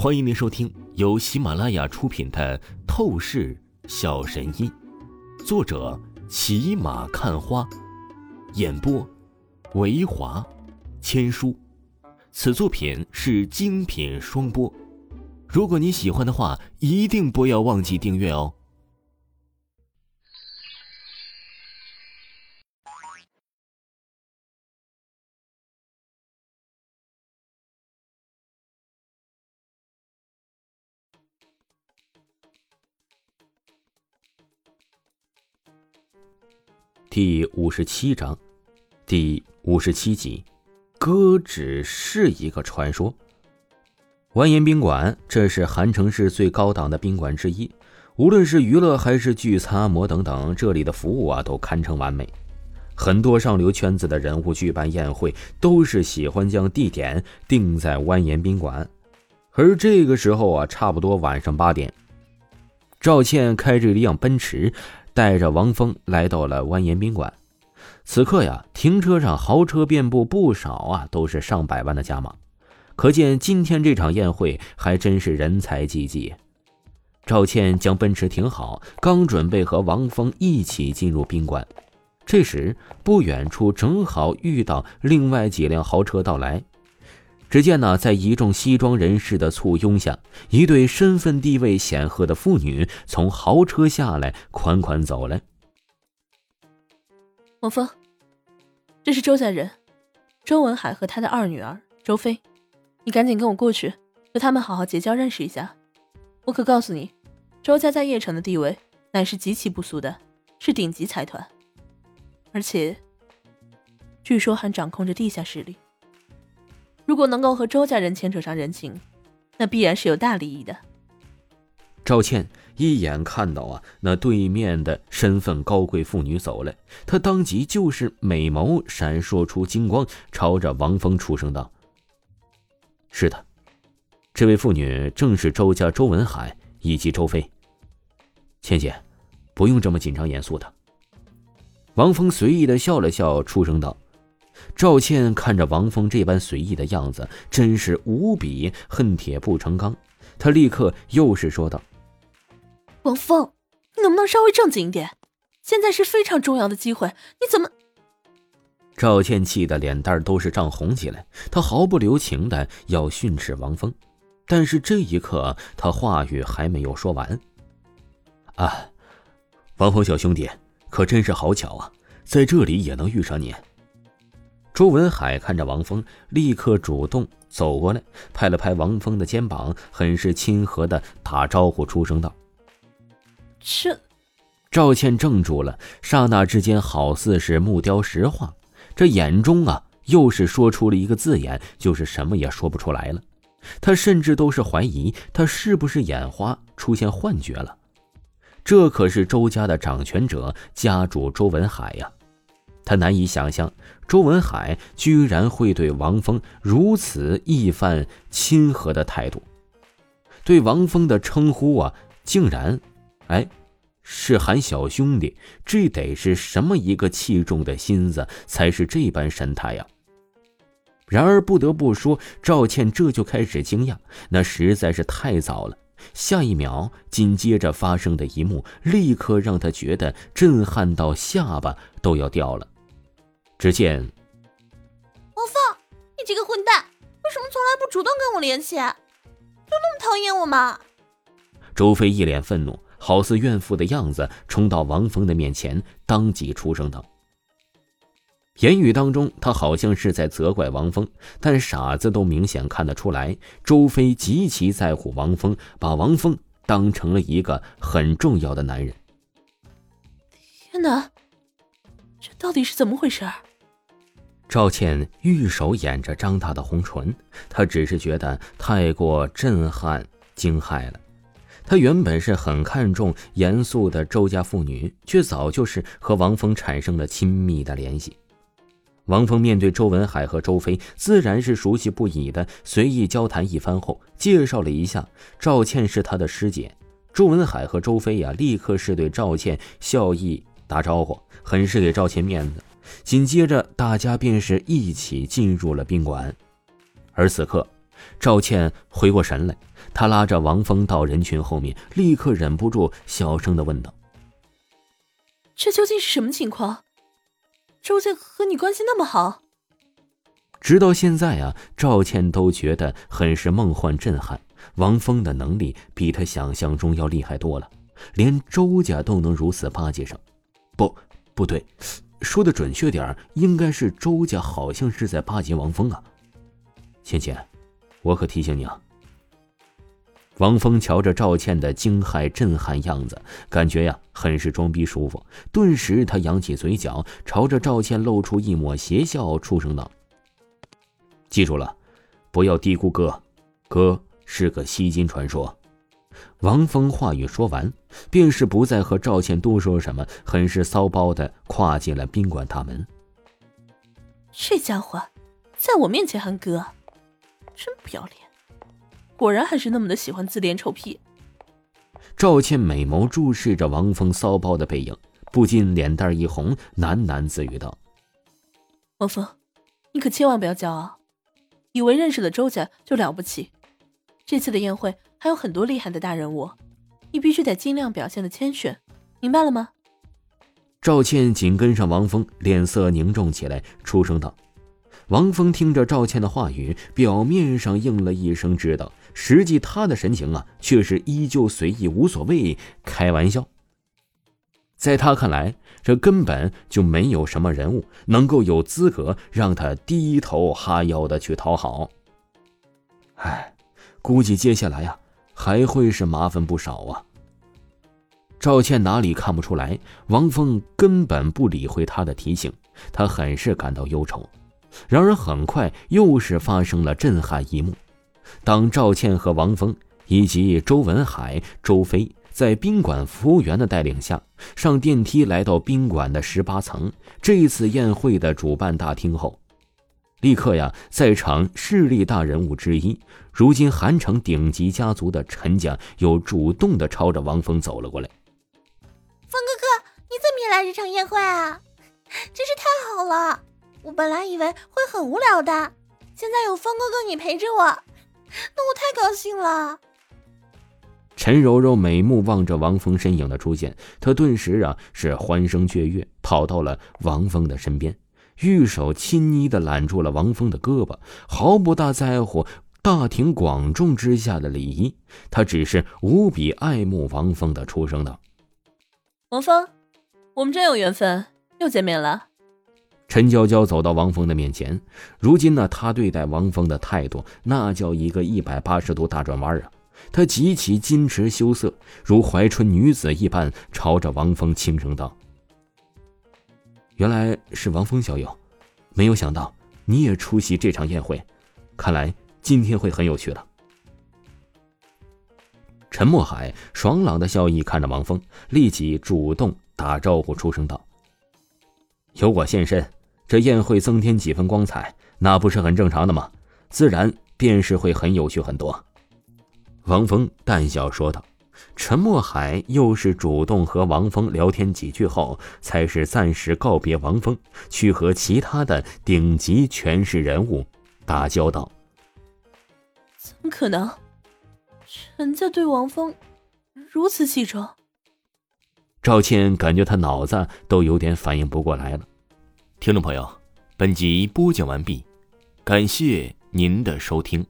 欢迎您收听由喜马拉雅出品的《透视小神医》，作者骑马看花，演播维华千书。此作品是精品双播。如果您喜欢的话，一定不要忘记订阅哦。第五十七章，第五十七集，哥只是一个传说。蜿蜒宾馆，这是韩城市最高档的宾馆之一，无论是娱乐还是聚餐、按摩等等，这里的服务啊都堪称完美。很多上流圈子的人物举办宴会，都是喜欢将地点定在蜿蜒宾馆。而这个时候啊，差不多晚上八点，赵倩开着一辆奔驰。带着王峰来到了蜿蜒宾馆，此刻呀，停车上豪车遍布，不少啊，都是上百万的加码，可见今天这场宴会还真是人才济济。赵倩将奔驰停好，刚准备和王峰一起进入宾馆，这时不远处正好遇到另外几辆豪车到来。只见呢，在一众西装人士的簇拥下，一对身份地位显赫的妇女从豪车下来，款款走来。王峰，这是周家人，周文海和他的二女儿周飞，你赶紧跟我过去，和他们好好结交，认识一下。我可告诉你，周家在邺城的地位乃是极其不俗的，是顶级财团，而且据说还掌控着地下势力。如果能够和周家人牵扯上人情，那必然是有大利益的。赵倩一眼看到啊，那对面的身份高贵妇女走来，她当即就是美眸闪烁出金光，朝着王峰出声道：“是的，这位妇女正是周家周文海以及周飞。倩姐，不用这么紧张严肃的。”王峰随意的笑了笑，出声道。赵倩看着王峰这般随意的样子，真是无比恨铁不成钢。她立刻又是说道：“王峰，你能不能稍微正经一点？现在是非常重要的机会，你怎么？”赵倩气得脸蛋都是涨红起来，她毫不留情的要训斥王峰，但是这一刻，她话语还没有说完。啊，王峰小兄弟，可真是好巧啊，在这里也能遇上你。周文海看着王峰，立刻主动走过来，拍了拍王峰的肩膀，很是亲和的打招呼，出声道：“这……”赵倩怔住了，刹那之间好似是木雕石化，这眼中啊，又是说出了一个字眼，就是什么也说不出来了。他甚至都是怀疑他是不是眼花，出现幻觉了。这可是周家的掌权者，家主周文海呀。他难以想象，周文海居然会对王峰如此一番亲和的态度，对王峰的称呼啊，竟然，哎，是喊小兄弟，这得是什么一个器重的心思，才是这般神态呀？然而不得不说，赵倩这就开始惊讶，那实在是太早了。下一秒，紧接着发生的一幕，立刻让他觉得震撼到下巴都要掉了。只见王峰，你这个混蛋，为什么从来不主动跟我联系？就那么讨厌我吗？周飞一脸愤怒，好似怨妇的样子，冲到王峰的面前，当即出声道：“言语当中，他好像是在责怪王峰，但傻子都明显看得出来，周飞极其在乎王峰，把王峰当成了一个很重要的男人。天哪，这到底是怎么回事？”赵倩玉手掩着张大的红唇，她只是觉得太过震撼惊骇了。她原本是很看重严肃的周家妇女，却早就是和王峰产生了亲密的联系。王峰面对周文海和周飞，自然是熟悉不已的。随意交谈一番后，介绍了一下赵倩是他的师姐。周文海和周飞呀，立刻是对赵倩笑意打招呼，很是给赵倩面子。紧接着，大家便是一起进入了宾馆，而此刻，赵倩回过神来，她拉着王峰到人群后面，立刻忍不住小声的问道：“这究竟是什么情况？周家和你关系那么好？”直到现在啊，赵倩都觉得很是梦幻震撼。王峰的能力比他想象中要厉害多了，连周家都能如此巴结上。不，不对，说的准确点应该是周家好像是在巴结王峰啊。倩倩，我可提醒你啊。王峰瞧着赵倩的惊骇震撼样子，感觉呀很是装逼舒服。顿时，他扬起嘴角，朝着赵倩露出一抹邪笑，出声道：“记住了，不要低估哥，哥是个吸金传说。”王峰话语说完，便是不再和赵倩多说什么，很是骚包的跨进了宾馆大门。这家伙，在我面前还哥，真不要脸。果然还是那么的喜欢自恋臭屁。赵倩美眸注视着王峰骚包的背影，不禁脸蛋一红，喃喃自语道：“王峰，你可千万不要骄傲，以为认识了周家就了不起。这次的宴会还有很多厉害的大人物，你必须得尽量表现的谦逊，明白了吗？”赵倩紧跟上王峰，脸色凝重起来，出声道。王峰听着赵倩的话语，表面上应了一声“知道”，实际他的神情啊，却是依旧随意无所谓，开玩笑。在他看来，这根本就没有什么人物能够有资格让他低头哈腰的去讨好。唉，估计接下来呀，还会是麻烦不少啊。赵倩哪里看不出来，王峰根本不理会她的提醒，他很是感到忧愁。然而，很快又是发生了震撼一幕。当赵倩和王峰以及周文海、周飞在宾馆服务员的带领下上电梯来到宾馆的十八层这次宴会的主办大厅后，立刻呀，在场势力大人物之一，如今韩城顶级家族的陈家又主动的朝着王峰走了过来。峰哥哥，你怎么也来这场宴会啊？真是太好了！我本来以为会很无聊的，现在有峰哥哥你陪着我，那我太高兴了。陈柔柔美目望着王峰身影的出现，她顿时啊是欢声雀跃，跑到了王峰的身边，玉手轻昵的揽住了王峰的胳膊，毫不大在乎大庭广众之下的礼仪，他只是无比爱慕王峰的出声道：“王峰，我们真有缘分，又见面了。”陈娇娇走到王峰的面前，如今呢，她对待王峰的态度那叫一个一百八十度大转弯啊！她极其矜持羞涩，如怀春女子一般，朝着王峰轻声道：“原来是王峰小友，没有想到你也出席这场宴会，看来今天会很有趣的。”陈墨海爽朗的笑意看着王峰，立即主动打招呼，出声道：“有我现身。”这宴会增添几分光彩，那不是很正常的吗？自然便是会很有趣很多。王峰淡笑说道。陈墨海又是主动和王峰聊天几句后，才是暂时告别王峰，去和其他的顶级权势人物打交道。怎么可能？陈家对王峰如此器重？赵倩感觉他脑子都有点反应不过来了。听众朋友，本集播讲完毕，感谢您的收听。